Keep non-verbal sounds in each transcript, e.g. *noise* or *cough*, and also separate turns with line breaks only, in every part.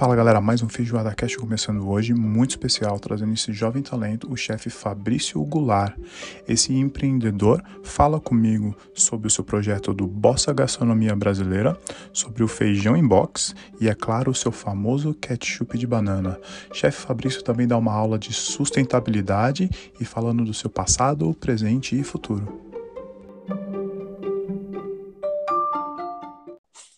Fala galera, mais um Feijoada Cast começando hoje, muito especial, trazendo esse jovem talento, o chefe Fabrício Goulart. Esse empreendedor fala comigo sobre o seu projeto do Bossa Gastronomia Brasileira, sobre o feijão em box e, é claro, o seu famoso ketchup de banana. Chefe Fabrício também dá uma aula de sustentabilidade e falando do seu passado, presente e futuro.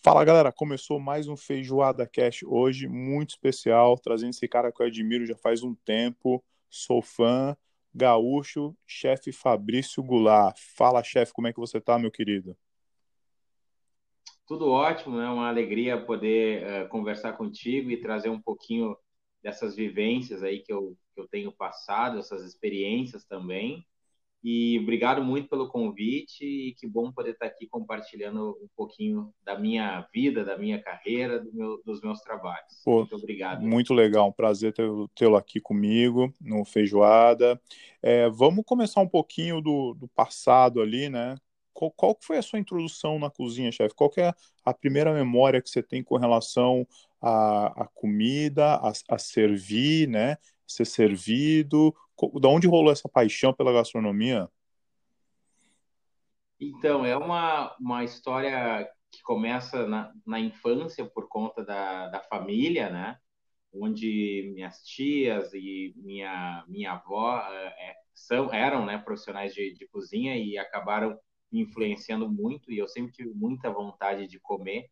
Fala galera, começou mais um Feijoada Cash hoje, muito especial, trazendo esse cara que eu admiro já faz um tempo, sou fã, gaúcho, chefe Fabrício Goulart. Fala chefe, como é que você tá, meu querido?
Tudo ótimo, é né? uma alegria poder uh, conversar contigo e trazer um pouquinho dessas vivências aí que eu, que eu tenho passado, essas experiências também. E obrigado muito pelo convite e que bom poder estar aqui compartilhando um pouquinho da minha vida, da minha carreira, do meu, dos meus trabalhos.
Pô, muito obrigado. Muito legal, um prazer tê-lo aqui comigo no Feijoada. É, vamos começar um pouquinho do, do passado ali, né? Qual, qual foi a sua introdução na cozinha, chefe? Qual é a primeira memória que você tem com relação à, à comida, a, a servir, né? Ser servido, da onde rolou essa paixão pela gastronomia?
Então, é uma, uma história que começa na, na infância por conta da, da família, né? Onde minhas tias e minha, minha avó é, são, eram né, profissionais de, de cozinha e acabaram me influenciando muito. E eu sempre tive muita vontade de comer.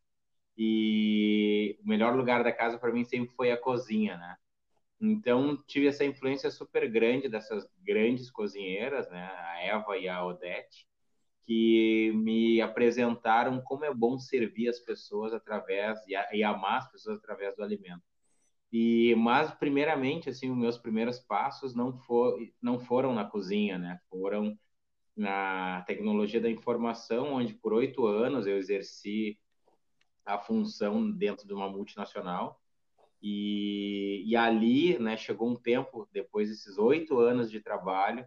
E o melhor lugar da casa para mim sempre foi a cozinha, né? Então, tive essa influência super grande dessas grandes cozinheiras, né, a Eva e a Odete, que me apresentaram como é bom servir as pessoas através e amar as pessoas através do alimento. E mas primeiramente, assim, os meus primeiros passos não for, não foram na cozinha, né? Foram na tecnologia da informação, onde por oito anos eu exerci a função dentro de uma multinacional e, e ali, né, chegou um tempo, depois desses oito anos de trabalho,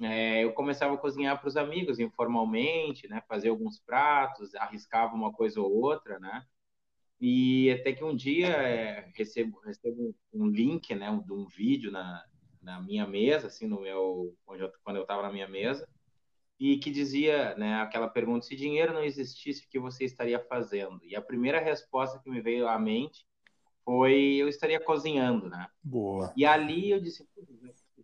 é, eu começava a cozinhar para os amigos informalmente, né, fazer alguns pratos, arriscava uma coisa ou outra, né, e até que um dia é, recebo, recebo um link, né, de um vídeo na, na minha mesa, assim, no meu, eu, quando eu estava na minha mesa, e que dizia, né, aquela pergunta, se dinheiro não existisse, o que você estaria fazendo? E a primeira resposta que me veio à mente foi eu estaria cozinhando, né?
Boa.
E ali eu disse,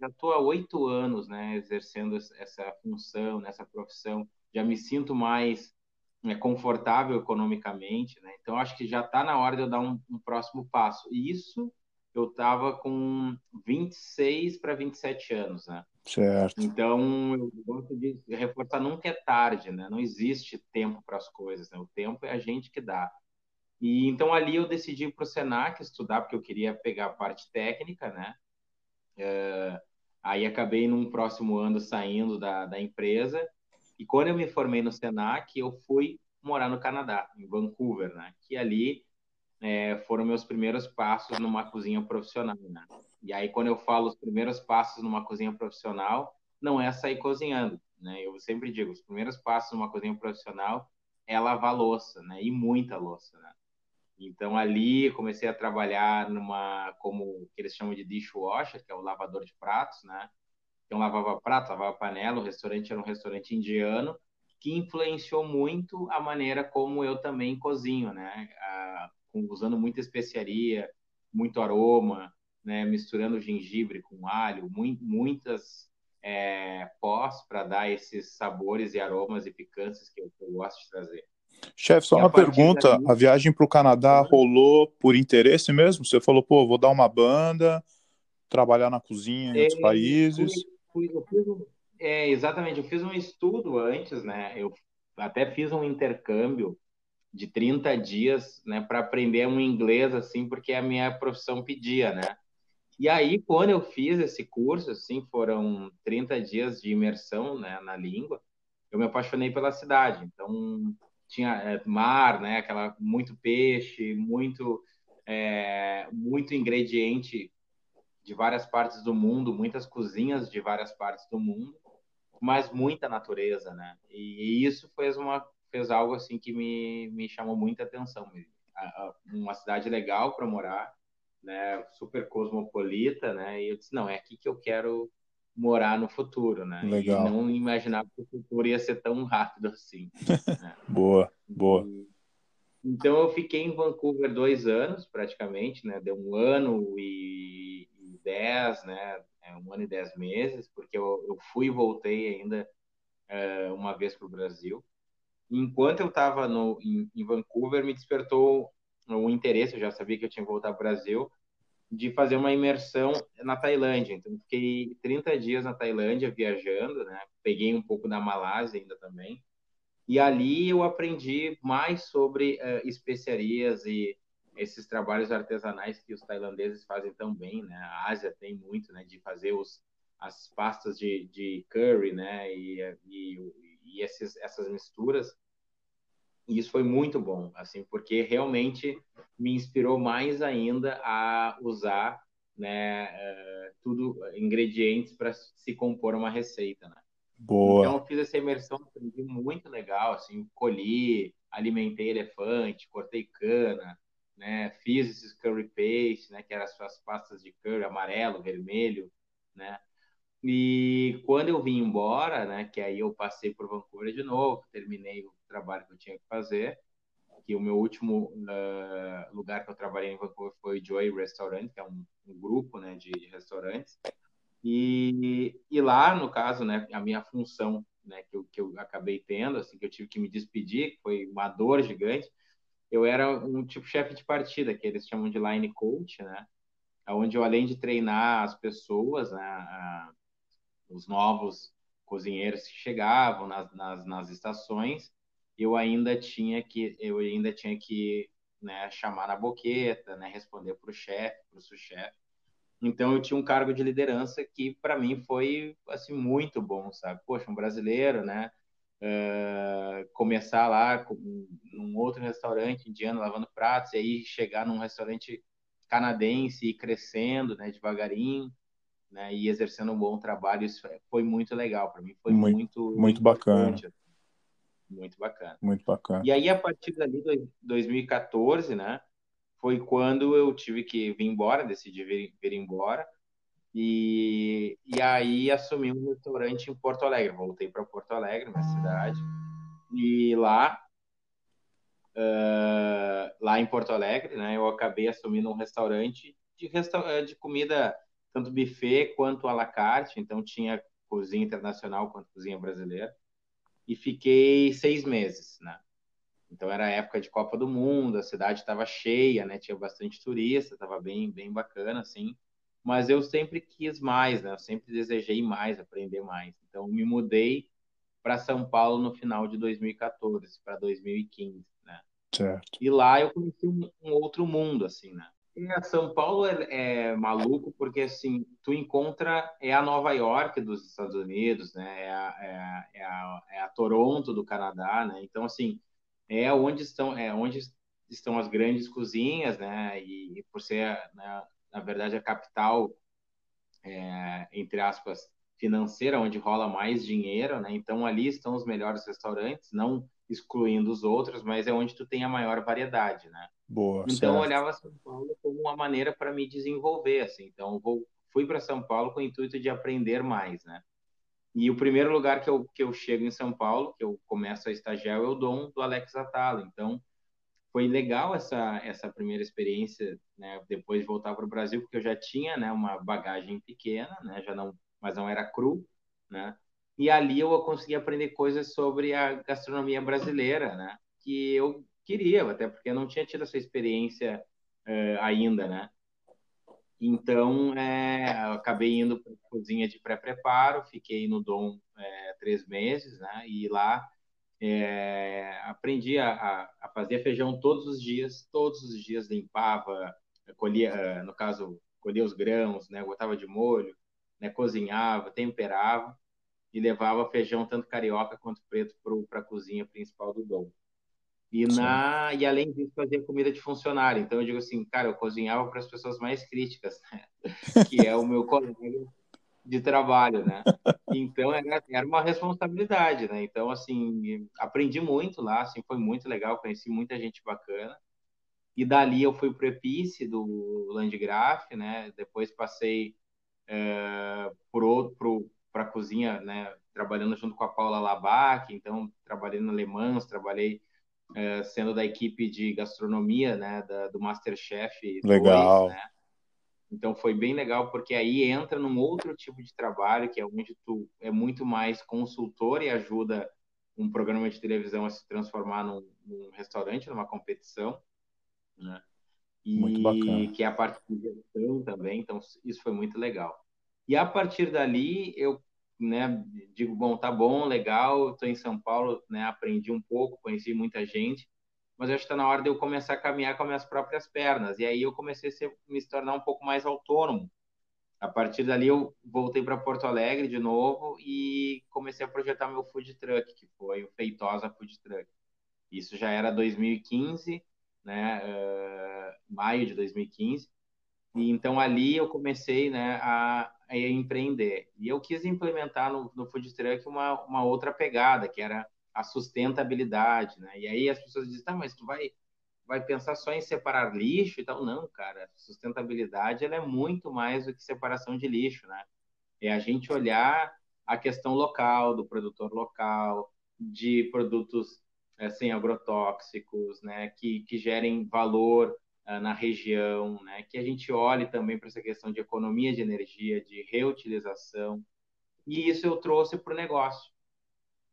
já estou há oito anos, né, exercendo essa função, nessa profissão, já me sinto mais né, confortável economicamente, né? Então acho que já está na hora de eu dar um, um próximo passo. E isso eu estava com 26 para 27 anos, né?
Certo.
Então, eu gosto de reforçar, nunca é tarde, né? Não existe tempo para as coisas, né? O tempo é a gente que dá. E então ali eu decidi para o Senac estudar, porque eu queria pegar a parte técnica, né? Uh, aí acabei num próximo ano saindo da, da empresa. E quando eu me formei no Senac, eu fui morar no Canadá, em Vancouver, né? Que ali é, foram meus primeiros passos numa cozinha profissional, né? E aí quando eu falo os primeiros passos numa cozinha profissional, não é sair cozinhando, né? Eu sempre digo, os primeiros passos numa cozinha profissional é lavar louça, né? E muita louça, né? Então ali comecei a trabalhar numa como eles chamam de dishwasher, que é o lavador de pratos, né? Então lavava prato, lavava panela, o restaurante era um restaurante indiano que influenciou muito a maneira como eu também cozinho, né? Usando muita especiaria, muito aroma, né? Misturando gengibre com alho, muito, muitas é, pós para dar esses sabores e aromas e picâncias que eu, que eu gosto de trazer.
Chefe, só uma pergunta: daí... a viagem para o Canadá rolou por interesse mesmo? Você falou, pô, vou dar uma banda, trabalhar na cozinha em é, outros países?
Fui, fui, eu fiz um, é, exatamente, eu fiz um estudo antes, né? Eu até fiz um intercâmbio de 30 dias, né, para aprender um inglês, assim, porque a minha profissão pedia, né? E aí, quando eu fiz esse curso, assim, foram 30 dias de imersão, né, na língua, eu me apaixonei pela cidade. Então, tinha é, mar, né? Aquela muito peixe, muito é, muito ingrediente de várias partes do mundo, muitas cozinhas de várias partes do mundo, mas muita natureza, né? E, e isso fez uma fez algo assim que me, me chamou muita atenção. Uma cidade legal para morar, né, super cosmopolita, né? E eu disse, não, é aqui que eu quero morar no futuro, né?
Legal.
E não imaginava que o futuro ia ser tão rápido assim. *laughs*
Né? boa, boa.
E, então eu fiquei em Vancouver dois anos, praticamente, né? Deu um ano e, e dez, né? É, um ano e dez meses, porque eu, eu fui e voltei ainda uh, uma vez para o Brasil. Enquanto eu estava em, em Vancouver, me despertou o interesse, eu já sabia que eu tinha que voltar para o Brasil, de fazer uma imersão na Tailândia. Então, fiquei 30 dias na Tailândia viajando, né? Peguei um pouco da Malásia ainda também. E ali eu aprendi mais sobre uh, especiarias e esses trabalhos artesanais que os tailandeses fazem tão bem, né? A Ásia tem muito, né? De fazer os, as pastas de, de curry, né? E, e, e esses, essas misturas. E isso foi muito bom, assim, porque realmente me inspirou mais ainda a usar, né, uh, tudo ingredientes para se compor uma receita, né?
Boa.
Então eu fiz essa imersão, aprendi muito legal, assim, colhi, alimentei elefante, cortei cana, né, fiz esses curry paste, né, que eram as suas pastas de curry amarelo, vermelho, né? E quando eu vim embora, né, que aí eu passei por Vancouver de novo, terminei o trabalho que eu tinha que fazer, que o meu último uh, lugar que eu trabalhei em Vancouver foi o Joy Restaurant, que é um, um grupo, né, de, de, restaurantes. E, e lá, no caso, né, a minha função, né, que eu, que eu acabei tendo, assim, que eu tive que me despedir, foi uma dor gigante, eu era um tipo chefe de partida, que eles chamam de line coach, né, onde eu, além de treinar as pessoas, né, a, os novos cozinheiros que chegavam nas, nas, nas, estações, eu ainda tinha que eu ainda tinha que né, chamar na boqueta, né, responder para o chefe, para o sous-chefe. Então eu tinha um cargo de liderança que para mim foi assim muito bom, sabe? Poxa, um brasileiro, né? Uh, começar lá com, num outro restaurante indiano lavando pratos e aí chegar num restaurante canadense e crescendo, né, devagarinho né, e exercendo um bom trabalho. Isso foi muito legal para mim, foi muito
muito, muito bacana. Assim,
muito bacana.
Muito bacana.
E aí a partir dali 2014, né, foi quando eu tive que vir embora, decidi vir, vir embora. E, e aí assumi um restaurante em Porto Alegre. Voltei para Porto Alegre, minha cidade. E lá, uh, lá em Porto Alegre, né, eu acabei assumindo um restaurante de, resta de comida tanto buffet quanto à la carte, então tinha cozinha internacional quanto cozinha brasileira. E fiquei seis meses, né? Então era época de Copa do Mundo, a cidade estava cheia, né? Tinha bastante turista, estava bem, bem bacana, assim. Mas eu sempre quis mais, né? Eu sempre desejei mais, aprender mais. Então me mudei para São Paulo no final de 2014 para 2015, né?
Certo.
E lá eu conheci um, um outro mundo, assim, né? São Paulo é, é, maluco porque assim tu encontra é a Nova York dos Estados Unidos, né? É a, é, é a, é a Toronto do Canadá, né? Então assim é onde estão é onde estão as grandes cozinhas, né? E, e por ser né, na verdade a capital é, entre aspas financeira onde rola mais dinheiro, né? Então ali estão os melhores restaurantes, não excluindo os outros, mas é onde tu tem a maior variedade, né?
Boa,
então
certo.
eu olhava São Paulo como uma maneira para me desenvolver, assim. Então vou, fui para São Paulo com o intuito de aprender mais, né? E o primeiro lugar que eu, que eu chego em São Paulo, que eu começo a estagiar, é o Dom do Alex Atala. Então foi legal essa essa primeira experiência, né? Depois de voltar para o Brasil, porque eu já tinha, né, uma bagagem pequena, né? Já não, mas não era cru, né? E ali eu consegui aprender coisas sobre a gastronomia brasileira, né? Que eu queria, até porque eu não tinha tido essa experiência uh, ainda, né? Então, é, eu acabei indo para cozinha de pré-preparo, fiquei no Dom é, três meses, né? E lá é, aprendi a, a, fazer feijão todos os dias, todos os dias limpava, colhia, no caso, colhia os grãos, né? Botava de molho, né? cozinhava, temperava e levava feijão tanto carioca quanto preto para a cozinha principal do Dom. E, na, e além disso, fazia comida de funcionário. Então, eu digo assim, cara, eu cozinhava para as pessoas mais críticas, né? *laughs* que é o meu colega de trabalho, né? Então, era, era uma responsabilidade, né? Então, assim, aprendi muito lá, assim, foi muito legal, conheci muita gente bacana. E dali eu fui para o Epice do Landgraf, né? Depois passei é, para a cozinha, né? Trabalhando junto com a Paula Labac, então trabalhei no Le Mans, trabalhei é, sendo da equipe de gastronomia, né? Da, do Masterchef.
Legal.
2, né? Então foi bem legal porque aí entra num outro tipo de trabalho que é onde tu é muito mais consultor e ajuda um programa de televisão a se transformar num, num restaurante, numa competição, né? E
muito bacana.
que é a parte de gestão também, então isso foi muito legal. E a partir dali eu, né, digo, bom, tá bom, legal, estou em São Paulo, né, aprendi um pouco, conheci muita gente, mas acho que está na hora de eu começar a caminhar com as minhas próprias pernas. E aí eu comecei a ser, me tornar um pouco mais autônomo. A partir dali eu voltei para Porto Alegre de novo e comecei a projetar meu food truck, que foi o Feitosa Food Truck. Isso já era 2015, né, uh, maio de 2015. E então ali eu comecei, né, a, a empreender. E eu quis implementar no, no food truck uma, uma outra pegada, que era a sustentabilidade, né? E aí as pessoas dizem, tá, mas tu vai vai pensar só em separar lixo e tal? Não, cara. Sustentabilidade ela é muito mais do que separação de lixo, né? É a gente olhar a questão local do produtor local, de produtos é, sem agrotóxicos, né? Que que gerem valor na região, né? Que a gente olhe também para essa questão de economia de energia, de reutilização. E isso eu trouxe para o negócio,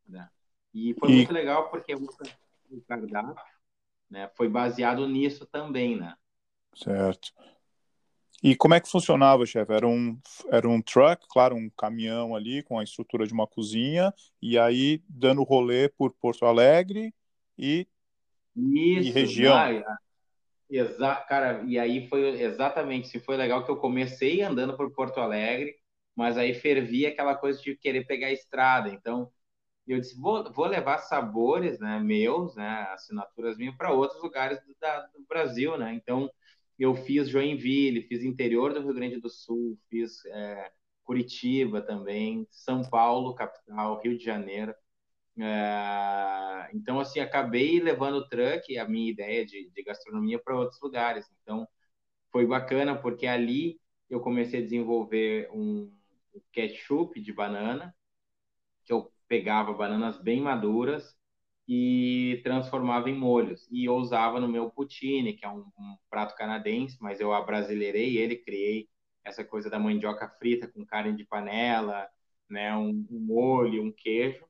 né? E foi e... muito legal porque o cardápio né, foi baseado nisso também, né?
Certo. E como é que funcionava, chefe? Era um, era um truck, claro, um caminhão ali com a estrutura de uma cozinha, e aí dando rolê por Porto Alegre e,
Isso,
e região.
Ah, exa cara, e aí foi exatamente, se foi legal que eu comecei andando por Porto Alegre, mas aí fervia aquela coisa de querer pegar a estrada. Então, eu disse, vou, vou levar sabores né, meus, né, assinaturas minhas, para outros lugares do, da, do Brasil, né? Então, eu fiz Joinville, fiz interior do Rio Grande do Sul, fiz é, Curitiba também, São Paulo, capital, Rio de Janeiro. É, então, assim, acabei levando o truck, a minha ideia de, de gastronomia, para outros lugares. Então, foi bacana, porque ali eu comecei a desenvolver um ketchup de banana, que eu pegava bananas bem maduras e transformava em molhos. E eu usava no meu poutine, que é um, um prato canadense, mas eu abrasileirei ele, criei essa coisa da mandioca frita com carne de panela, né, um, um molho, um queijo.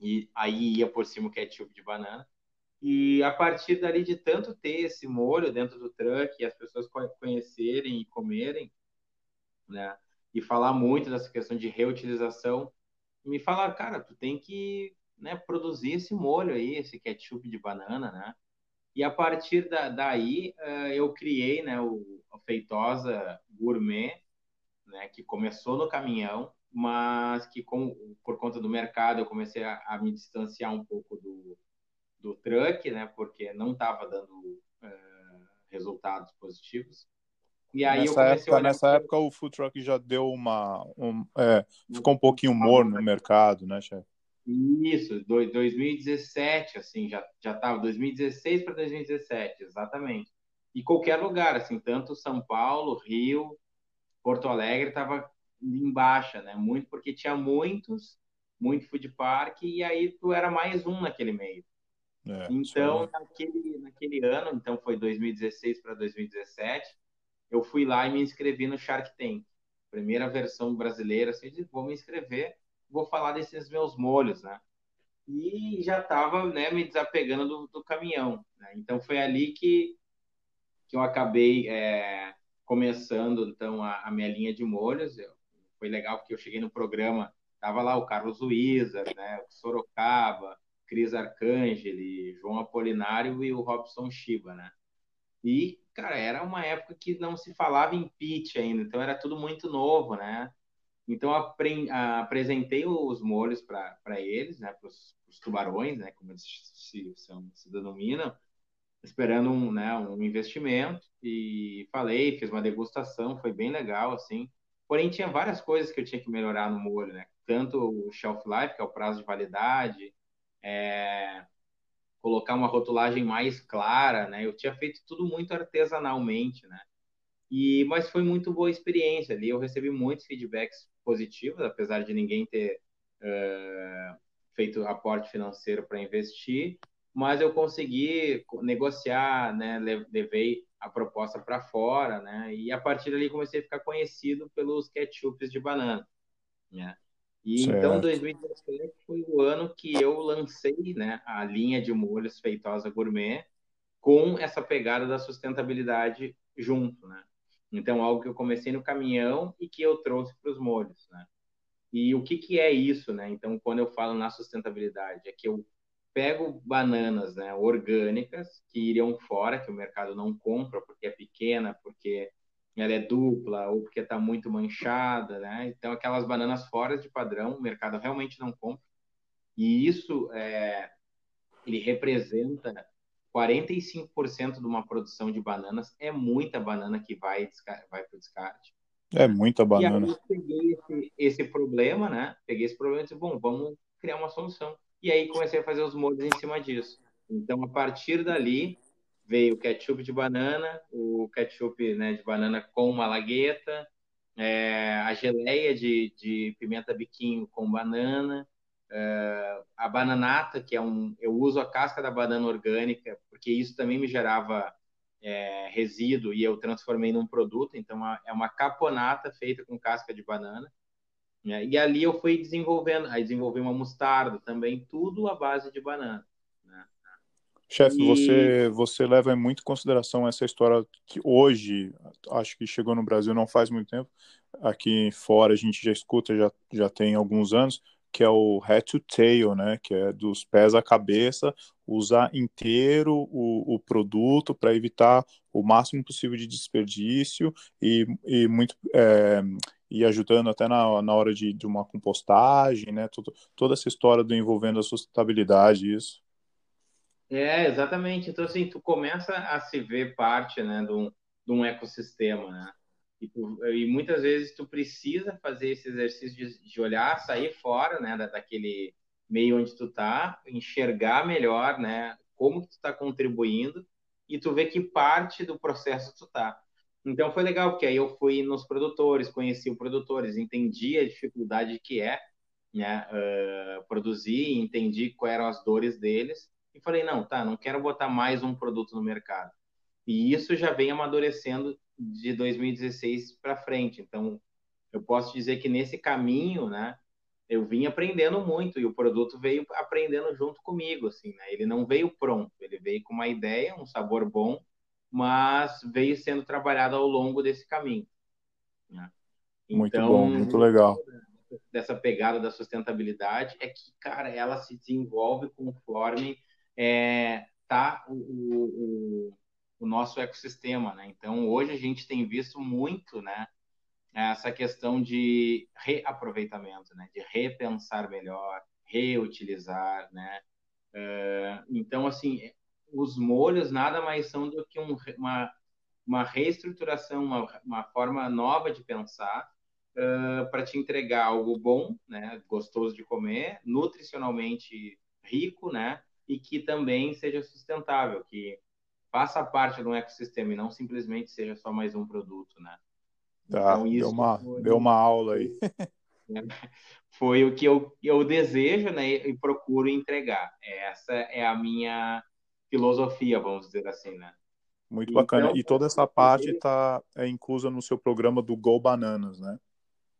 E aí ia por cima o ketchup de banana. E a partir dali de tanto ter esse molho dentro do truck e as pessoas conhecerem e comerem, né? E falar muito dessa questão de reutilização, me falaram, cara, tu tem que né, produzir esse molho aí, esse ketchup de banana, né? E a partir da, daí uh, eu criei né, o, a Feitosa Gourmet, né, que começou no caminhão, mas que com, por conta do mercado eu comecei a, a me distanciar um pouco do, do truck, né, porque não estava dando uh, resultados positivos.
E aí nessa época, nessa época o food truck já deu uma. Um, é, ficou um pouquinho morno no mercado, né, chefe?
Isso, 2017, assim, já, já tava 2016 para 2017, exatamente. E qualquer lugar, assim, tanto São Paulo, Rio, Porto Alegre estava em baixa, né? Muito porque tinha muitos, muito food park, e aí tu era mais um naquele meio. É, então, naquele, naquele ano, então foi 2016 para 2017, eu fui lá e me inscrevi no Shark Tank, primeira versão brasileira, assim, vou me inscrever, vou falar desses meus molhos, né? E já estava né, me desapegando do, do caminhão. Né? Então foi ali que, que eu acabei é, começando então a, a, minha linha de molhos. Eu, foi legal porque eu cheguei no programa, tava lá o Carlos Luiza, né, o Sorocaba, Cris Arcangeli, João Apolinário e o Robson Shiba, né? E cara, era uma época que não se falava em pitch ainda, então era tudo muito novo, né? Então apresentei os molhos para eles, né, para os tubarões, né, como eles se, se denominam, esperando um, né, um investimento e falei, fiz uma degustação, foi bem legal, assim. Porém tinha várias coisas que eu tinha que melhorar no molho, né? Tanto o shelf life, que é o prazo de validade, é, colocar uma rotulagem mais clara, né? Eu tinha feito tudo muito artesanalmente, né? E mas foi muito boa experiência ali. Eu recebi muitos feedbacks positivos, apesar de ninguém ter uh, feito aporte financeiro para investir, mas eu consegui negociar, né? Levei a proposta para fora, né? E a partir dali comecei a ficar conhecido pelos ketchups de banana, né? E então, certo. então 2017 foi o ano que eu lancei, né, a linha de molhos Feitosa Gourmet com essa pegada da sustentabilidade junto, né? Então algo que eu comecei no caminhão e que eu trouxe para os molhos, né? E o que que é isso, né? Então quando eu falo na sustentabilidade é que eu pego bananas né, orgânicas que iriam fora, que o mercado não compra porque é pequena, porque ela é dupla ou porque está muito manchada, né? Então, aquelas bananas fora de padrão, o mercado realmente não compra. E isso, é, ele representa 45% de uma produção de bananas. É muita banana que vai, vai para o descarte.
É muita banana.
E aí eu peguei esse, esse problema, né? Peguei esse problema e disse, bom, vamos criar uma solução. E aí comecei a fazer os moldes em cima disso. Então, a partir dali, veio o ketchup de banana, o ketchup né, de banana com malagueta, é, a geleia de, de pimenta biquinho com banana, é, a bananata, que é um... Eu uso a casca da banana orgânica, porque isso também me gerava é, resíduo e eu transformei num produto. Então, é uma caponata feita com casca de banana. Né? E ali eu fui desenvolvendo, aí desenvolvi uma mostarda também, tudo à base de banana. Né?
Chefe, e... você, você leva muito em consideração essa história que hoje, acho que chegou no Brasil não faz muito tempo, aqui fora a gente já escuta, já, já tem alguns anos, que é o head to tail, né? Que é dos pés à cabeça, usar inteiro o, o produto para evitar o máximo possível de desperdício e, e muito é, e ajudando até na, na hora de, de uma compostagem, né? Tudo, toda essa história do envolvendo a sustentabilidade, isso.
É, exatamente. Então, assim, tu começa a se ver parte, né, de um, de um ecossistema, né? E, tu, e, muitas vezes tu precisa fazer esse exercício de, de olhar, sair fora, né, da, daquele meio onde tu tá, enxergar melhor, né, como que tu tá contribuindo e tu vê que parte do processo tu tá. Então foi legal, porque aí eu fui nos produtores, conheci os produtores, entendi a dificuldade que é né, uh, produzir, entendi quais eram as dores deles e falei, não, tá, não quero botar mais um produto no mercado. E isso já vem amadurecendo de 2016 para frente. Então, eu posso dizer que nesse caminho, né, eu vim aprendendo muito e o produto veio aprendendo junto comigo, assim, né? Ele não veio pronto, ele veio com uma ideia, um sabor bom mas veio sendo trabalhado ao longo desse caminho. Né?
Muito então, bom, muito legal.
Dessa pegada da sustentabilidade é que, cara, ela se desenvolve conforme é, tá o, o, o nosso ecossistema, né? Então, hoje a gente tem visto muito, né, essa questão de reaproveitamento, né, de repensar melhor, reutilizar, né? Uh, então, assim, os molhos nada mais são do que um, uma, uma reestruturação, uma, uma forma nova de pensar uh, para te entregar algo bom, né, gostoso de comer, nutricionalmente rico, né, e que também seja sustentável, que faça parte de um ecossistema e não simplesmente seja só mais um produto, né.
Tá, então, deu, uma, foi... deu uma aula aí. *laughs*
foi o que eu, eu desejo né, e procuro entregar. Essa é a minha filosofia, vamos dizer assim, né?
Muito bacana. Então, e toda essa parte está é inclusa no seu programa do Go Bananas, né?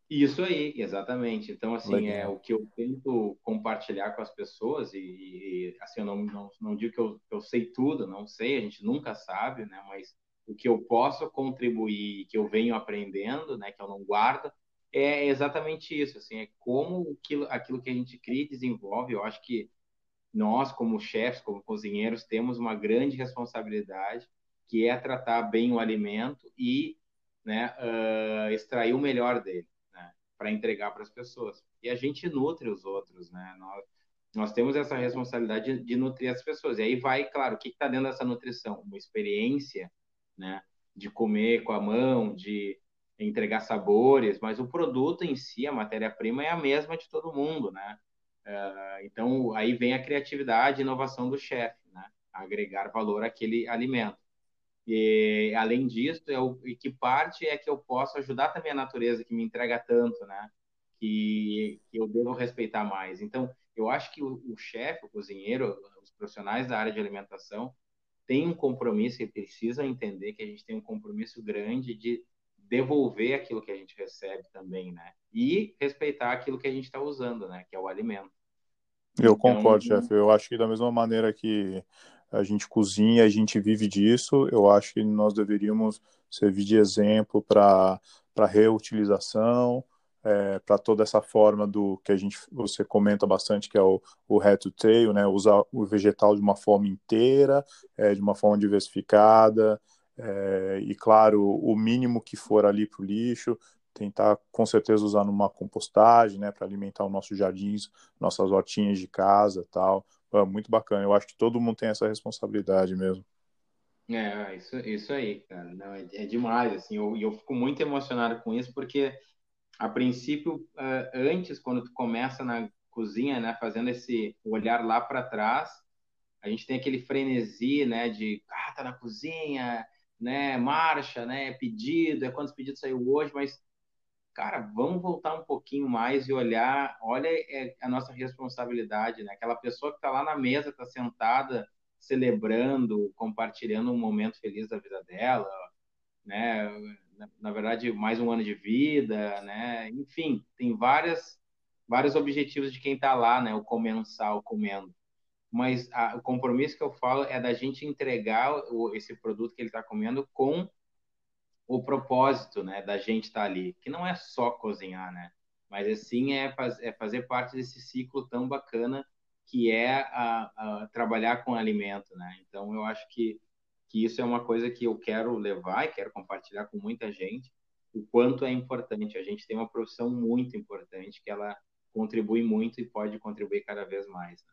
Isso aí, exatamente. Então, assim, Legal. é o que eu tento compartilhar com as pessoas e, e assim, eu não, não, não digo que eu, eu sei tudo, não sei, a gente nunca sabe, né? Mas o que eu posso contribuir, que eu venho aprendendo, né? Que eu não guardo, é exatamente isso, assim, é como aquilo, aquilo que a gente cria e desenvolve, eu acho que nós, como chefes, como cozinheiros, temos uma grande responsabilidade, que é tratar bem o alimento e né, uh, extrair o melhor dele, né, para entregar para as pessoas. E a gente nutre os outros, né? Nós, nós temos essa responsabilidade de, de nutrir as pessoas. E aí vai, claro, o que está dentro dessa nutrição? Uma experiência, né? De comer com a mão, de entregar sabores, mas o produto em si, a matéria-prima, é a mesma de todo mundo, né? Uh, então, aí vem a criatividade e inovação do chefe, né? agregar valor àquele alimento. E, além disso, eu, e que parte é que eu posso ajudar também a natureza que me entrega tanto, né? Que, que eu devo respeitar mais. Então, eu acho que o, o chefe, o cozinheiro, os profissionais da área de alimentação têm um compromisso e precisam entender que a gente tem um compromisso grande de devolver aquilo que a gente recebe também, né? E respeitar aquilo que a gente está usando, né? Que é o alimento.
Eu então, concordo, chefe. Eu acho que da mesma maneira que a gente cozinha, a gente vive disso, eu acho que nós deveríamos servir de exemplo para reutilização, é, para toda essa forma do que a gente você comenta bastante que é o, o head to tail, né? Usar o vegetal de uma forma inteira, é, de uma forma diversificada é, e claro o mínimo que for ali para o lixo, tentar com certeza usar numa compostagem, né? Para alimentar os nossos jardins, nossas hortinhas de casa, tal. É muito bacana. Eu acho que todo mundo tem essa responsabilidade mesmo.
É, isso, isso aí, cara. Não, é, é demais, assim. Eu, eu fico muito emocionado com isso, porque a princípio, uh, antes, quando tu começa na cozinha, né, fazendo esse olhar lá para trás, a gente tem aquele frenesi, né, de, ah, tá na cozinha, né, marcha, né, pedido, é quantos pedidos saiu hoje, mas, cara, vamos voltar um pouquinho mais e olhar, olha é a nossa responsabilidade, né, aquela pessoa que está lá na mesa, está sentada, celebrando, compartilhando um momento feliz da vida dela, né, na verdade, mais um ano de vida, né? Enfim, tem várias, vários objetivos de quem está lá, né? O comensal comendo. Mas a, o compromisso que eu falo é da gente entregar o, esse produto que ele está comendo com o propósito, né? Da gente estar tá ali, que não é só cozinhar, né? Mas assim é, faz, é fazer parte desse ciclo tão bacana que é a, a trabalhar com alimento, né? Então eu acho que que isso é uma coisa que eu quero levar e quero compartilhar com muita gente, o quanto é importante. A gente tem uma profissão muito importante que ela contribui muito e pode contribuir cada vez mais. Né?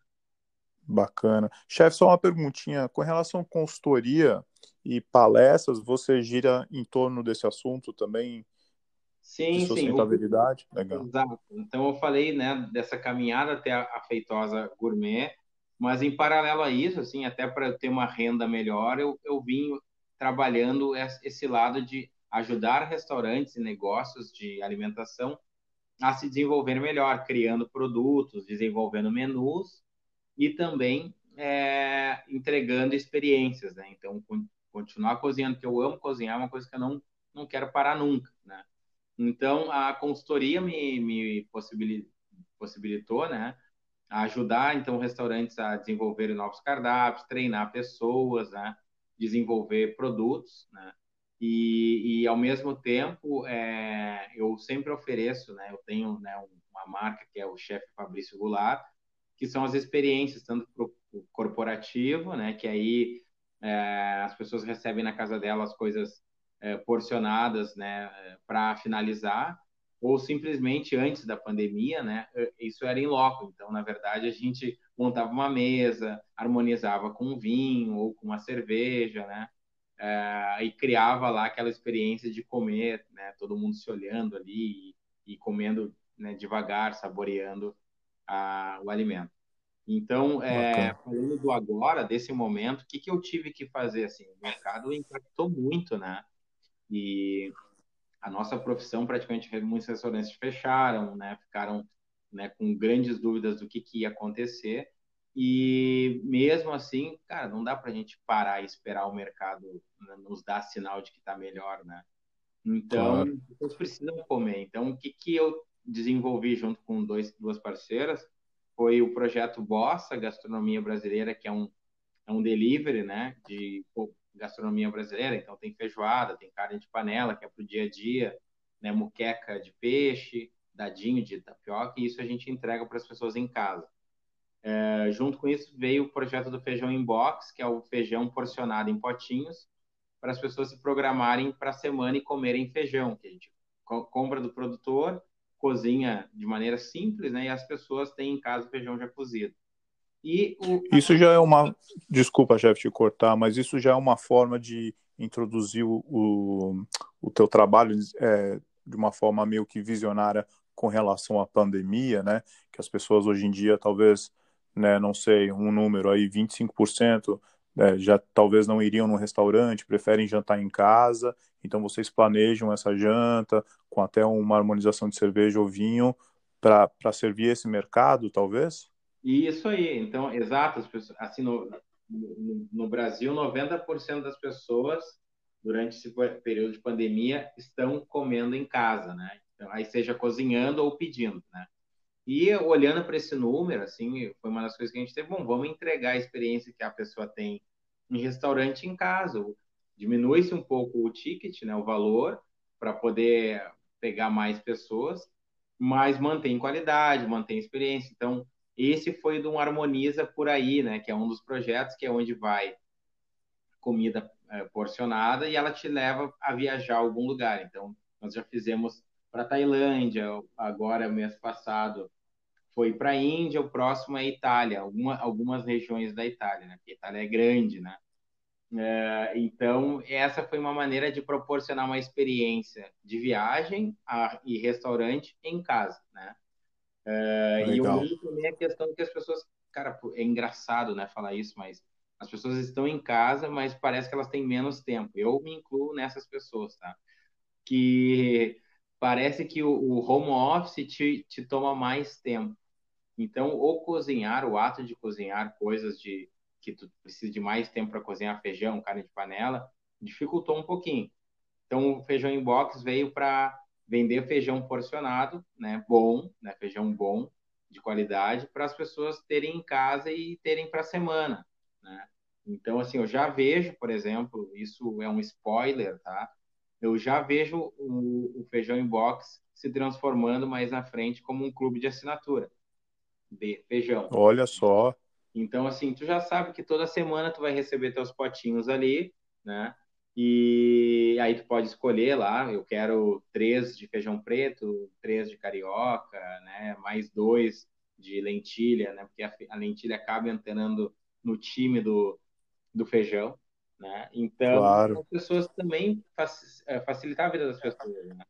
Bacana. Chefe, só uma perguntinha. Com relação à consultoria e palestras, você gira em torno desse assunto também?
Sim,
de sustentabilidade?
sim. Legal. Exato. Então, eu falei né, dessa caminhada até a Feitosa Gourmet, mas em paralelo a isso, assim, até para ter uma renda melhor, eu, eu vim trabalhando esse lado de ajudar restaurantes e negócios de alimentação a se desenvolver melhor, criando produtos, desenvolvendo menus e também é, entregando experiências, né? Então, continuar cozinhando, que eu amo cozinhar, é uma coisa que eu não, não quero parar nunca, né? Então, a consultoria me, me possibilitou, né? ajudar então restaurantes a desenvolver novos cardápios, treinar pessoas, né? desenvolver produtos, né? E, e ao mesmo tempo é, eu sempre ofereço, né? Eu tenho né, uma marca que é o Chefe Fabrício Goulart, que são as experiências tanto para o corporativo, né? Que aí é, as pessoas recebem na casa delas coisas é, porcionadas, né? Para finalizar ou simplesmente antes da pandemia, né, eh, isso era em loco. Então, na verdade, a gente montava uma mesa, harmonizava com vinho ou com uma cerveja, né, é, e criava lá aquela experiência de comer, né, todo mundo se olhando ali e, e comendo né, devagar, saboreando a, o alimento. Então, é, falando do agora, desse momento, o que, que eu tive que fazer? Assim, o mercado impactou muito, né? E a nossa profissão, praticamente muitos restaurantes fecharam, né? Ficaram né, com grandes dúvidas do que, que ia acontecer. E mesmo assim, cara, não dá para a gente parar e esperar o mercado né, nos dar sinal de que está melhor, né? Então, claro. vocês precisam comer. Então, o que, que eu desenvolvi junto com dois, duas parceiras foi o projeto Bossa Gastronomia Brasileira, que é um, é um delivery, né, de gastronomia brasileira, então tem feijoada, tem carne de panela, que é para o dia a dia, né, muqueca de peixe, dadinho de tapioca, e isso a gente entrega para as pessoas em casa. É, junto com isso veio o projeto do feijão em box, que é o feijão porcionado em potinhos, para as pessoas se programarem para a semana e comerem feijão, que a gente compra do produtor, cozinha de maneira simples, né, e as pessoas têm em casa o feijão já cozido.
E o... Isso já é uma. Desculpa, chefe, te cortar, mas isso já é uma forma de introduzir o, o, teu trabalho é, de uma forma meio que visionária com relação à pandemia, né? Que as pessoas hoje em dia, talvez, né, não sei, um número aí, 25% é, já talvez não iriam no restaurante, preferem jantar em casa, então vocês planejam essa janta com até uma harmonização de cerveja ou vinho para servir esse mercado, talvez?
Isso aí, então, exato, assim, no, no, no Brasil, 90% das pessoas durante esse período de pandemia estão comendo em casa, né? Então, aí seja cozinhando ou pedindo, né? E olhando para esse número, assim, foi uma das coisas que a gente teve, bom, vamos entregar a experiência que a pessoa tem em restaurante em casa. Diminui-se um pouco o ticket, né, o valor, para poder pegar mais pessoas, mas mantém qualidade, mantém experiência. Então, esse foi do Harmoniza por aí, né, que é um dos projetos que é onde vai comida é, porcionada e ela te leva a viajar a algum lugar. Então, nós já fizemos para Tailândia, agora mês passado foi para a Índia, o próximo é a Itália, alguma, algumas regiões da Itália, né? Porque a Itália é grande, né? É, então, essa foi uma maneira de proporcionar uma experiência de viagem a, e restaurante em casa, né? É, e o também a questão que as pessoas, cara, é engraçado, né, falar isso, mas as pessoas estão em casa, mas parece que elas têm menos tempo. Eu me incluo nessas pessoas, tá? Que parece que o, o home office te, te toma mais tempo. Então, o cozinhar, o ato de cozinhar coisas de que tu precisa de mais tempo para cozinhar feijão, carne de panela, dificultou um pouquinho. Então, o feijão em box veio para vender feijão porcionado, né, bom, né, feijão bom, de qualidade, para as pessoas terem em casa e terem para a semana, né? Então, assim, eu já vejo, por exemplo, isso é um spoiler, tá? Eu já vejo o, o feijão em box se transformando mais na frente como um clube de assinatura de feijão.
Olha só.
Então, assim, tu já sabe que toda semana tu vai receber teus potinhos ali, né? E aí tu pode escolher lá, eu quero três de feijão preto, três de carioca, né? Mais dois de lentilha, né? Porque a, a lentilha acaba entrando no time do, do feijão, né? Então, claro. as pessoas também fac, é, facilitar a vida das pessoas, né?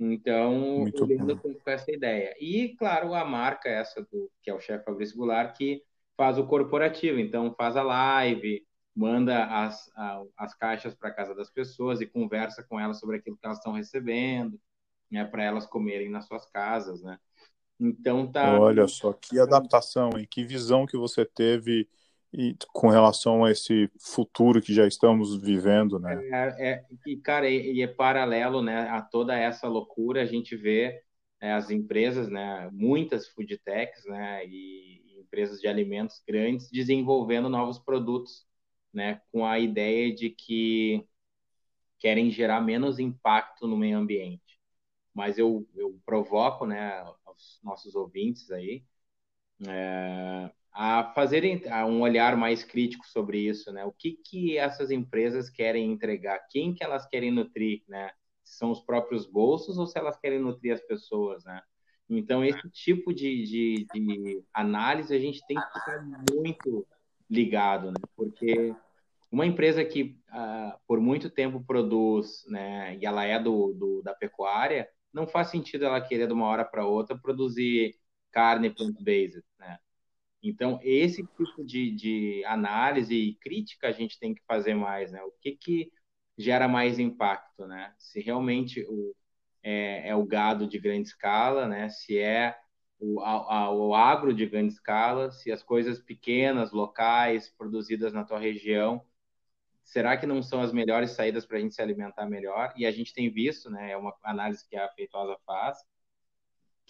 Então, Muito olhando com essa ideia. E, claro, a marca essa do que é o chefe Fabrício Goulart, que faz o corporativo, então faz a live, manda as, a, as caixas para casa das pessoas e conversa com elas sobre aquilo que elas estão recebendo, né, para elas comerem nas suas casas, né? Então tá.
Olha só que adaptação, e que visão que você teve e com relação a esse futuro que já estamos vivendo, né?
É, é, e, cara, e, e, é paralelo, né, a toda essa loucura, a gente vê é, as empresas, né, muitas food techs, né, e, e empresas de alimentos grandes desenvolvendo novos produtos, né, com a ideia de que querem gerar menos impacto no meio ambiente. Mas eu, eu provoco, né, aos nossos ouvintes aí, é, a fazerem um olhar mais crítico sobre isso, né? O que que essas empresas querem entregar? Quem que elas querem nutrir, né? Se são os próprios bolsos ou se elas querem nutrir as pessoas, né? Então, esse tipo de, de, de análise a gente tem que ficar muito ligado, né? Porque uma empresa que uh, por muito tempo produz, né, e ela é do, do, da pecuária, não faz sentido ela querer de uma hora para outra produzir carne plant-based, né? Então, esse tipo de, de análise e crítica a gente tem que fazer mais, né? O que, que gera mais impacto, né? Se realmente o, é, é o gado de grande escala, né? Se é o, a, o agro de grande escala, se as coisas pequenas, locais, produzidas na tua região, será que não são as melhores saídas para a gente se alimentar melhor? E a gente tem visto, né? É uma análise que a Feitosa faz,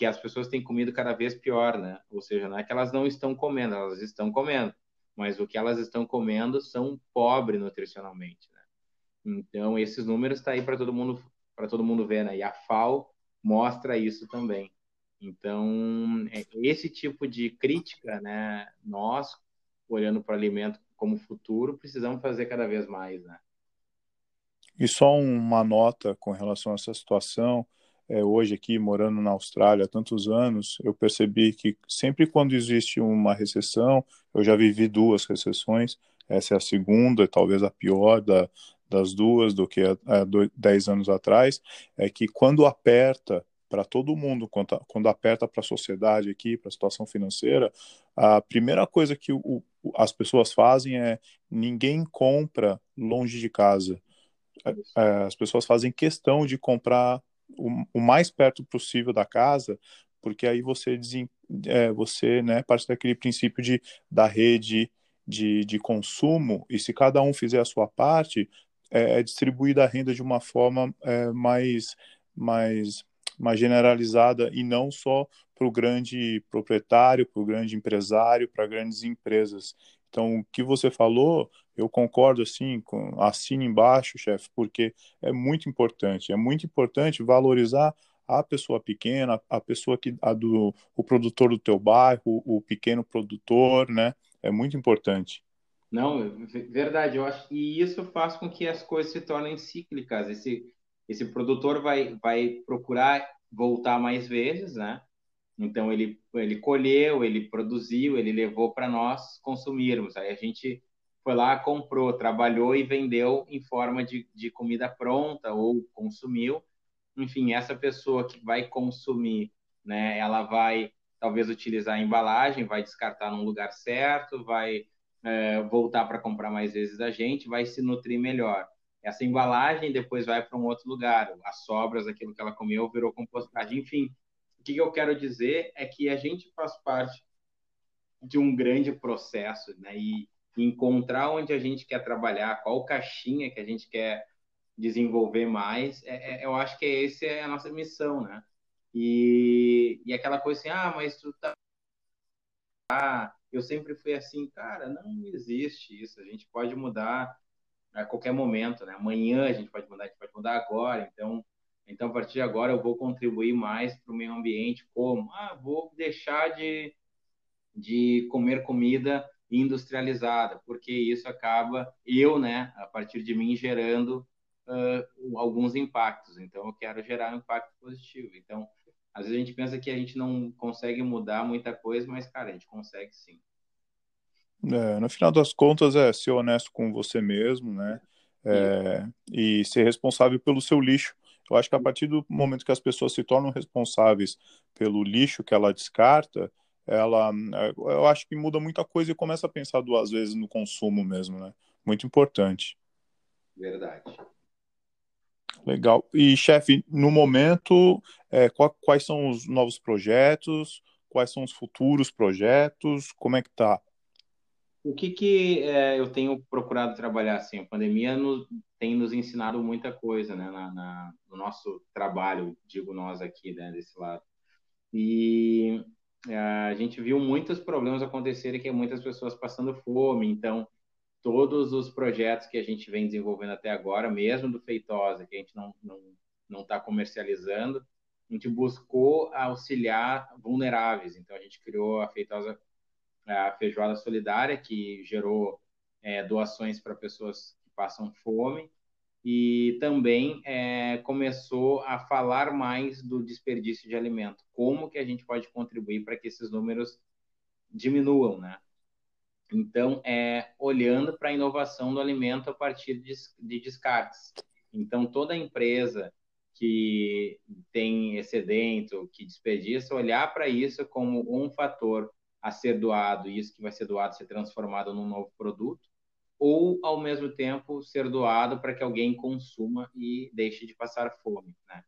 que as pessoas têm comido cada vez pior, né? Ou seja, não é que elas não estão comendo, elas estão comendo, mas o que elas estão comendo são pobre nutricionalmente, né? Então, esses números estão tá aí para todo mundo para todo mundo ver, né? E a FAO mostra isso também. Então, é esse tipo de crítica, né? Nós, olhando para o alimento como futuro, precisamos fazer cada vez mais, né?
E só uma nota com relação a essa situação, é, hoje aqui morando na Austrália há tantos anos, eu percebi que sempre quando existe uma recessão, eu já vivi duas recessões, essa é a segunda, talvez a pior da, das duas do que há, dez anos atrás, é que quando aperta para todo mundo, quando, quando aperta para a sociedade aqui, para a situação financeira, a primeira coisa que o, as pessoas fazem é ninguém compra longe de casa. É, é, as pessoas fazem questão de comprar o, o mais perto possível da casa, porque aí você, é, você né, parte daquele princípio de, da rede de, de consumo, e se cada um fizer a sua parte, é, é distribuída a renda de uma forma é, mais, mais, mais generalizada e não só para o grande proprietário, para o grande empresário, para grandes empresas. Então, o que você falou, eu concordo assim, com, assina embaixo, chefe, porque é muito importante. É muito importante valorizar a pessoa pequena, a pessoa que a do o produtor do teu bairro, o pequeno produtor, né? É muito importante.
Não, verdade, eu acho e isso faz com que as coisas se tornem cíclicas. Esse esse produtor vai vai procurar voltar mais vezes, né? Então ele ele colheu, ele produziu, ele levou para nós consumirmos. Aí a gente foi lá, comprou, trabalhou e vendeu em forma de, de comida pronta ou consumiu. Enfim, essa pessoa que vai consumir, né, ela vai talvez utilizar a embalagem, vai descartar num lugar certo, vai é, voltar para comprar mais vezes da gente, vai se nutrir melhor. Essa embalagem depois vai para um outro lugar, as sobras, aquilo que ela comeu, virou compostagem. Enfim, o que eu quero dizer é que a gente faz parte de um grande processo, né? E encontrar onde a gente quer trabalhar, qual caixinha que a gente quer desenvolver mais, é, é, eu acho que essa é a nossa missão, né? E, e aquela coisa assim, ah, mas tu tá. Ah, eu sempre fui assim, cara, não existe isso. A gente pode mudar a qualquer momento, né? Amanhã a gente pode mudar, a gente pode mudar agora. Então, então a partir de agora eu vou contribuir mais para o meio ambiente, como? Ah, vou deixar de, de comer comida industrializada, porque isso acaba eu, né, a partir de mim gerando uh, alguns impactos. Então eu quero gerar um impacto positivo. Então às vezes a gente pensa que a gente não consegue mudar muita coisa, mas, cara, a gente consegue sim.
É, no final das contas, é ser honesto com você mesmo, né? É, e ser responsável pelo seu lixo. Eu acho que a partir do momento que as pessoas se tornam responsáveis pelo lixo que ela descarta, ela, é, eu acho que muda muita coisa e começa a pensar duas vezes no consumo mesmo, né? Muito importante.
Verdade.
Legal. E, chefe, no momento, é, quais são os novos projetos? Quais são os futuros projetos? Como é que tá?
O que, que é, eu tenho procurado trabalhar assim? A pandemia nos, tem nos ensinado muita coisa, né? Na, na, no nosso trabalho, digo nós aqui, né, desse lado. E a gente viu muitos problemas acontecerem, que é muitas pessoas passando fome. Então, todos os projetos que a gente vem desenvolvendo até agora, mesmo do Feitosa, que a gente não não não está comercializando, a gente buscou auxiliar vulneráveis. Então a gente criou a Feitosa a feijoada solidária que gerou é, doações para pessoas que passam fome e também é, começou a falar mais do desperdício de alimento, como que a gente pode contribuir para que esses números diminuam, né? Então, é olhando para a inovação do alimento a partir de, de descartes. Então, toda empresa que tem excedente, que desperdiça, olhar para isso como um fator a ser doado, isso que vai ser doado ser transformado num novo produto, ou, ao mesmo tempo, ser doado para que alguém consuma e deixe de passar fome, né?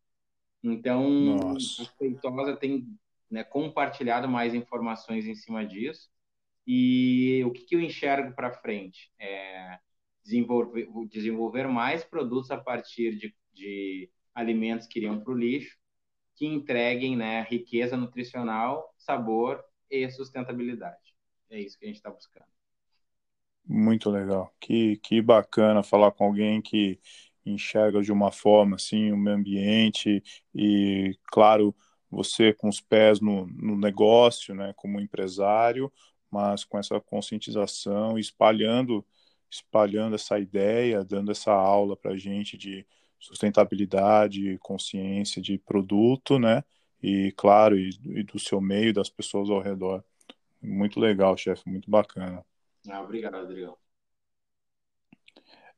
Então, Nossa. a Feitosa tem né, compartilhado mais informações em cima disso, e o que, que eu enxergo para frente? É desenvolver, desenvolver mais produtos a partir de, de alimentos que iriam para o lixo, que entreguem né, riqueza nutricional, sabor e sustentabilidade. É isso que a gente está buscando.
Muito legal. Que, que bacana falar com alguém que enxerga de uma forma assim o meio ambiente e, claro, você com os pés no, no negócio, né, como empresário, mas com essa conscientização, espalhando, espalhando essa ideia, dando essa aula para a gente de sustentabilidade, consciência de produto, né? E claro, e, e, do seu meio, das pessoas ao redor. Muito legal, chefe, muito bacana.
Ah, obrigado, Adriano.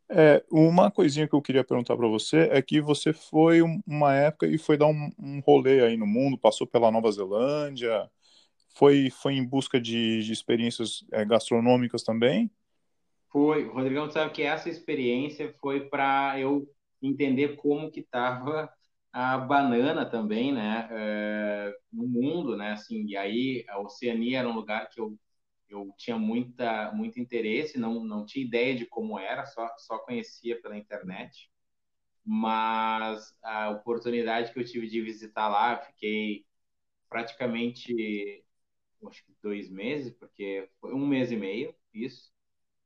É, uma coisinha que eu queria perguntar para você é que você foi uma época e foi dar um, um rolê aí no mundo, passou pela Nova Zelândia, Foi, foi em busca de, de experiências é, gastronômicas também?
Foi, Rodrigão, sabe que essa experiência foi para eu entender como que estava a banana também, né, é, no mundo, né, assim, e aí a Oceania era um lugar que eu, eu tinha muita, muito interesse, não, não tinha ideia de como era, só, só conhecia pela internet, mas a oportunidade que eu tive de visitar lá, fiquei praticamente, acho que dois meses, porque foi um mês e meio, isso,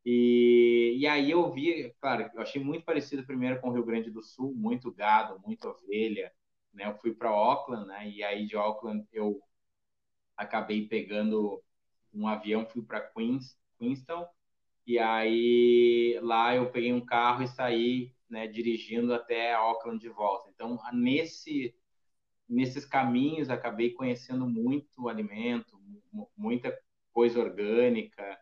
e, e aí eu vi, claro, eu achei muito parecido primeiro com o Rio Grande do Sul, muito gado, muita ovelha, né? Eu fui para Auckland, né? E aí de Auckland eu acabei pegando um avião, fui para Queens, Queenstown, e aí lá eu peguei um carro e saí, né, dirigindo até Auckland de volta. Então, nesse nesses caminhos acabei conhecendo muito alimento, muita coisa orgânica,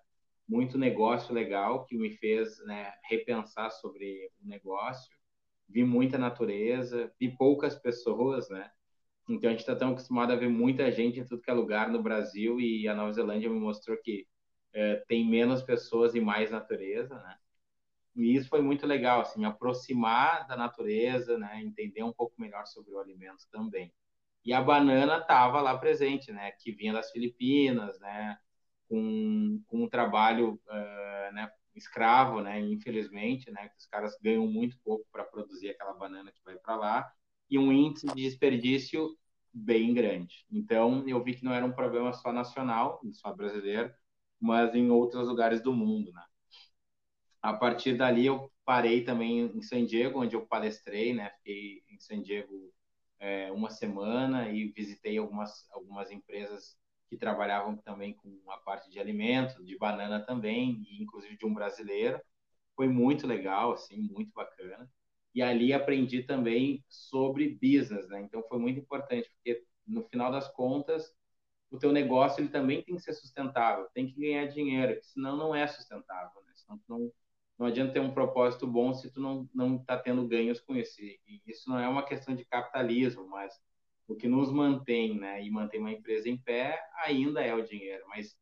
muito negócio legal que me fez né, repensar sobre o negócio. Vi muita natureza, vi poucas pessoas, né? Então a gente está tão acostumado a ver muita gente em tudo que é lugar no Brasil e a Nova Zelândia me mostrou que é, tem menos pessoas e mais natureza, né? E isso foi muito legal, assim, me aproximar da natureza, né? Entender um pouco melhor sobre o alimento também. E a banana estava lá presente, né? Que vinha das Filipinas, né? com, com um trabalho uh, né, escravo, né, infelizmente, né, que os caras ganham muito pouco para produzir aquela banana que vai para lá, e um índice de desperdício bem grande. Então, eu vi que não era um problema só nacional, só brasileiro, mas em outros lugares do mundo, né? A partir dali, eu parei também em San Diego, onde eu palestrei, né? Fiquei em San Diego é, uma semana e visitei algumas, algumas empresas que trabalhavam também com a parte de alimentos, de banana também, e inclusive de um brasileiro. Foi muito legal, assim, muito bacana. E ali aprendi também sobre business, né? Então foi muito importante, porque no final das contas, o teu negócio ele também tem que ser sustentável, tem que ganhar dinheiro, senão não é sustentável, né? Senão não, não adianta ter um propósito bom se tu não não está tendo ganhos com isso. E isso não é uma questão de capitalismo, mas o que nos mantém, né, e mantém uma empresa em pé ainda é o dinheiro, mas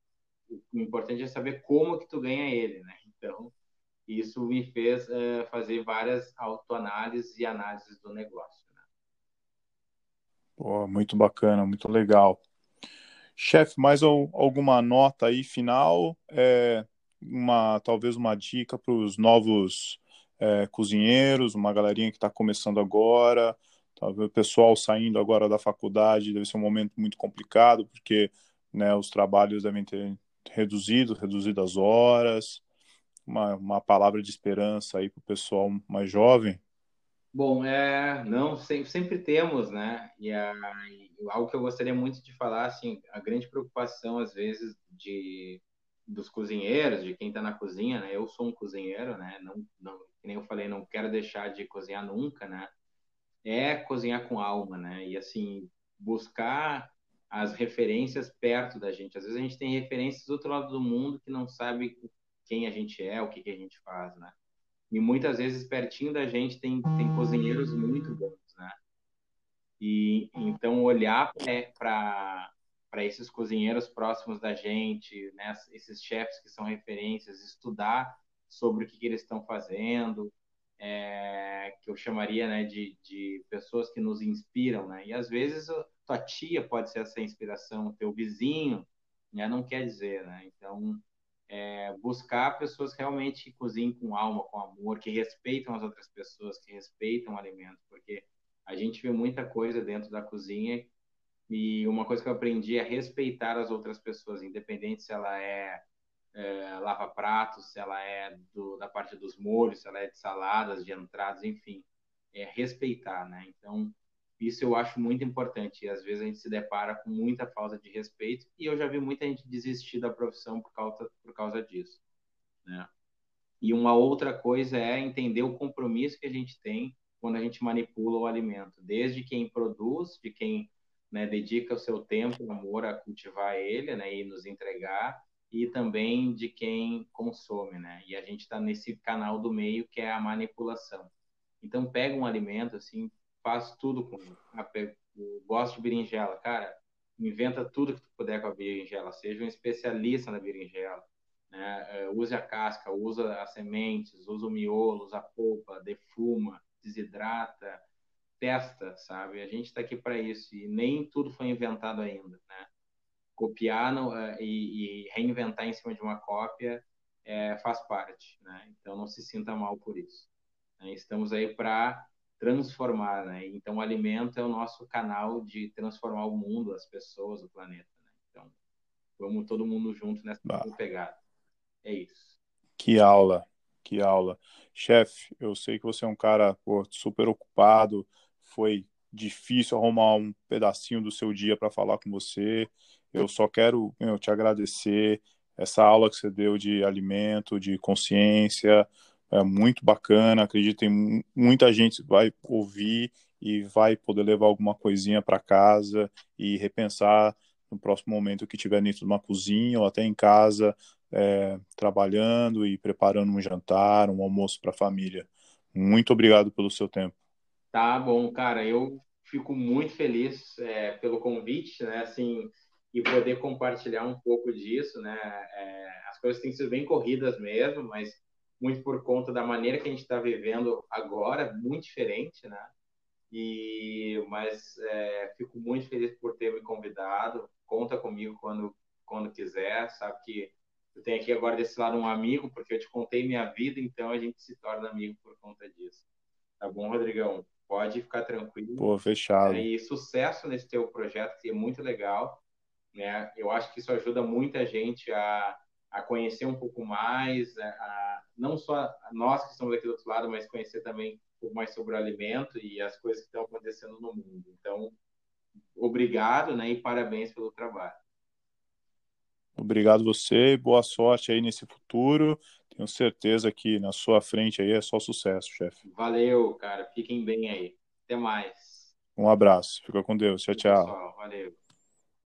o importante é saber como que tu ganha ele, né? Então, isso me fez uh, fazer várias autoanálises e análises do negócio. Né?
Pô, muito bacana, muito legal. Chefe, mais alguma nota aí final? É, uma, talvez uma dica para os novos é, cozinheiros, uma galerinha que está começando agora, Talvez o pessoal saindo agora da faculdade deve ser um momento muito complicado, porque né, os trabalhos devem ter reduzido, reduzido as horas. Uma, uma palavra de esperança aí para o pessoal mais jovem?
Bom, é, não, sempre, sempre temos, né? E, a, e algo que eu gostaria muito de falar, assim, a grande preocupação às vezes de dos cozinheiros, de quem está na cozinha, né? Eu sou um cozinheiro, né? Não, não, nem eu falei, não quero deixar de cozinhar nunca, né? é cozinhar com alma, né? E assim, buscar as referências perto da gente. Às vezes a gente tem referências do outro lado do mundo que não sabe quem a gente é, o que, que a gente faz, né? E muitas vezes pertinho da gente tem, tem cozinheiros muito bons, né? E então olhar para para esses cozinheiros próximos da gente, né? Esses chefes que são referências, estudar sobre o que, que eles estão fazendo, é, que eu chamaria né, de, de pessoas que nos inspiram, né? E às vezes tua tia pode ser essa inspiração, teu vizinho, né? Não quer dizer, né? Então, é, buscar pessoas realmente que cozinhem com alma, com amor, que respeitam as outras pessoas, que respeitam o alimento, porque a gente vê muita coisa dentro da cozinha e uma coisa que eu aprendi é respeitar as outras pessoas, independente se ela é é, lava-pratos, se ela é do, da parte dos molhos, se ela é de saladas, de entradas, enfim, é respeitar, né? Então, isso eu acho muito importante. E às vezes a gente se depara com muita falta de respeito e eu já vi muita gente desistir da profissão por causa, por causa disso, né? E uma outra coisa é entender o compromisso que a gente tem quando a gente manipula o alimento, desde quem produz, de quem né, dedica o seu tempo, o amor a cultivar ele, né, e nos entregar, e também de quem consome, né? E a gente está nesse canal do meio que é a manipulação. Então pega um alimento assim, faz tudo com. Ah, gosto de berinjela, cara, inventa tudo que tu puder com a berinjela, seja um especialista na berinjela. Né? É, use a casca, usa as sementes, usa o miolo, usa a polpa, defuma, desidrata, testa, sabe? A gente está aqui para isso e nem tudo foi inventado ainda, né? Copiar no, é, e, e, reinventar em cima de uma cópia é, faz parte, né? Então não se sinta mal por isso. Né? Estamos aí para transformar, né? Então o alimento é o nosso canal de transformar o mundo, as pessoas, o planeta. Né? Então vamos todo mundo junto nessa bah. pegada. É isso.
Que aula, que aula. Chefe, eu sei que você é um cara pô, super ocupado, foi difícil arrumar um pedacinho do seu dia para falar com você. Eu só quero meu, te agradecer essa aula que você deu de alimento, de consciência, é muito bacana. Acredito que muita gente vai ouvir e vai poder levar alguma coisinha para casa e repensar no próximo momento que estiver dentro de uma cozinha ou até em casa, é, trabalhando e preparando um jantar, um almoço para a família. Muito obrigado pelo seu tempo.
Tá bom, cara. Eu fico muito feliz é, pelo convite, né? Assim, e poder compartilhar um pouco disso, né? É, as coisas têm sido bem corridas mesmo, mas muito por conta da maneira que a gente está vivendo agora, muito diferente, né? E mas é, fico muito feliz por ter me convidado. Conta comigo quando quando quiser. Sabe que eu tenho aqui agora desse lado um amigo, porque eu te contei minha vida, então a gente se torna amigo por conta disso. Tá bom, Rodrigão? Pode ficar tranquilo.
Pô, fechado.
E sucesso nesse teu projeto, que é muito legal. Né? Eu acho que isso ajuda muita gente a, a conhecer um pouco mais, a, a não só nós que estamos aqui do outro lado, mas conhecer também um pouco mais sobre o alimento e as coisas que estão acontecendo no mundo. Então, obrigado né, e parabéns pelo trabalho.
Obrigado você e boa sorte aí nesse futuro. Tenho certeza que na sua frente aí é só sucesso, chefe.
Valeu, cara. Fiquem bem aí. Até mais.
Um abraço. Fica com Deus. Tchau, tchau.
Pessoal, valeu.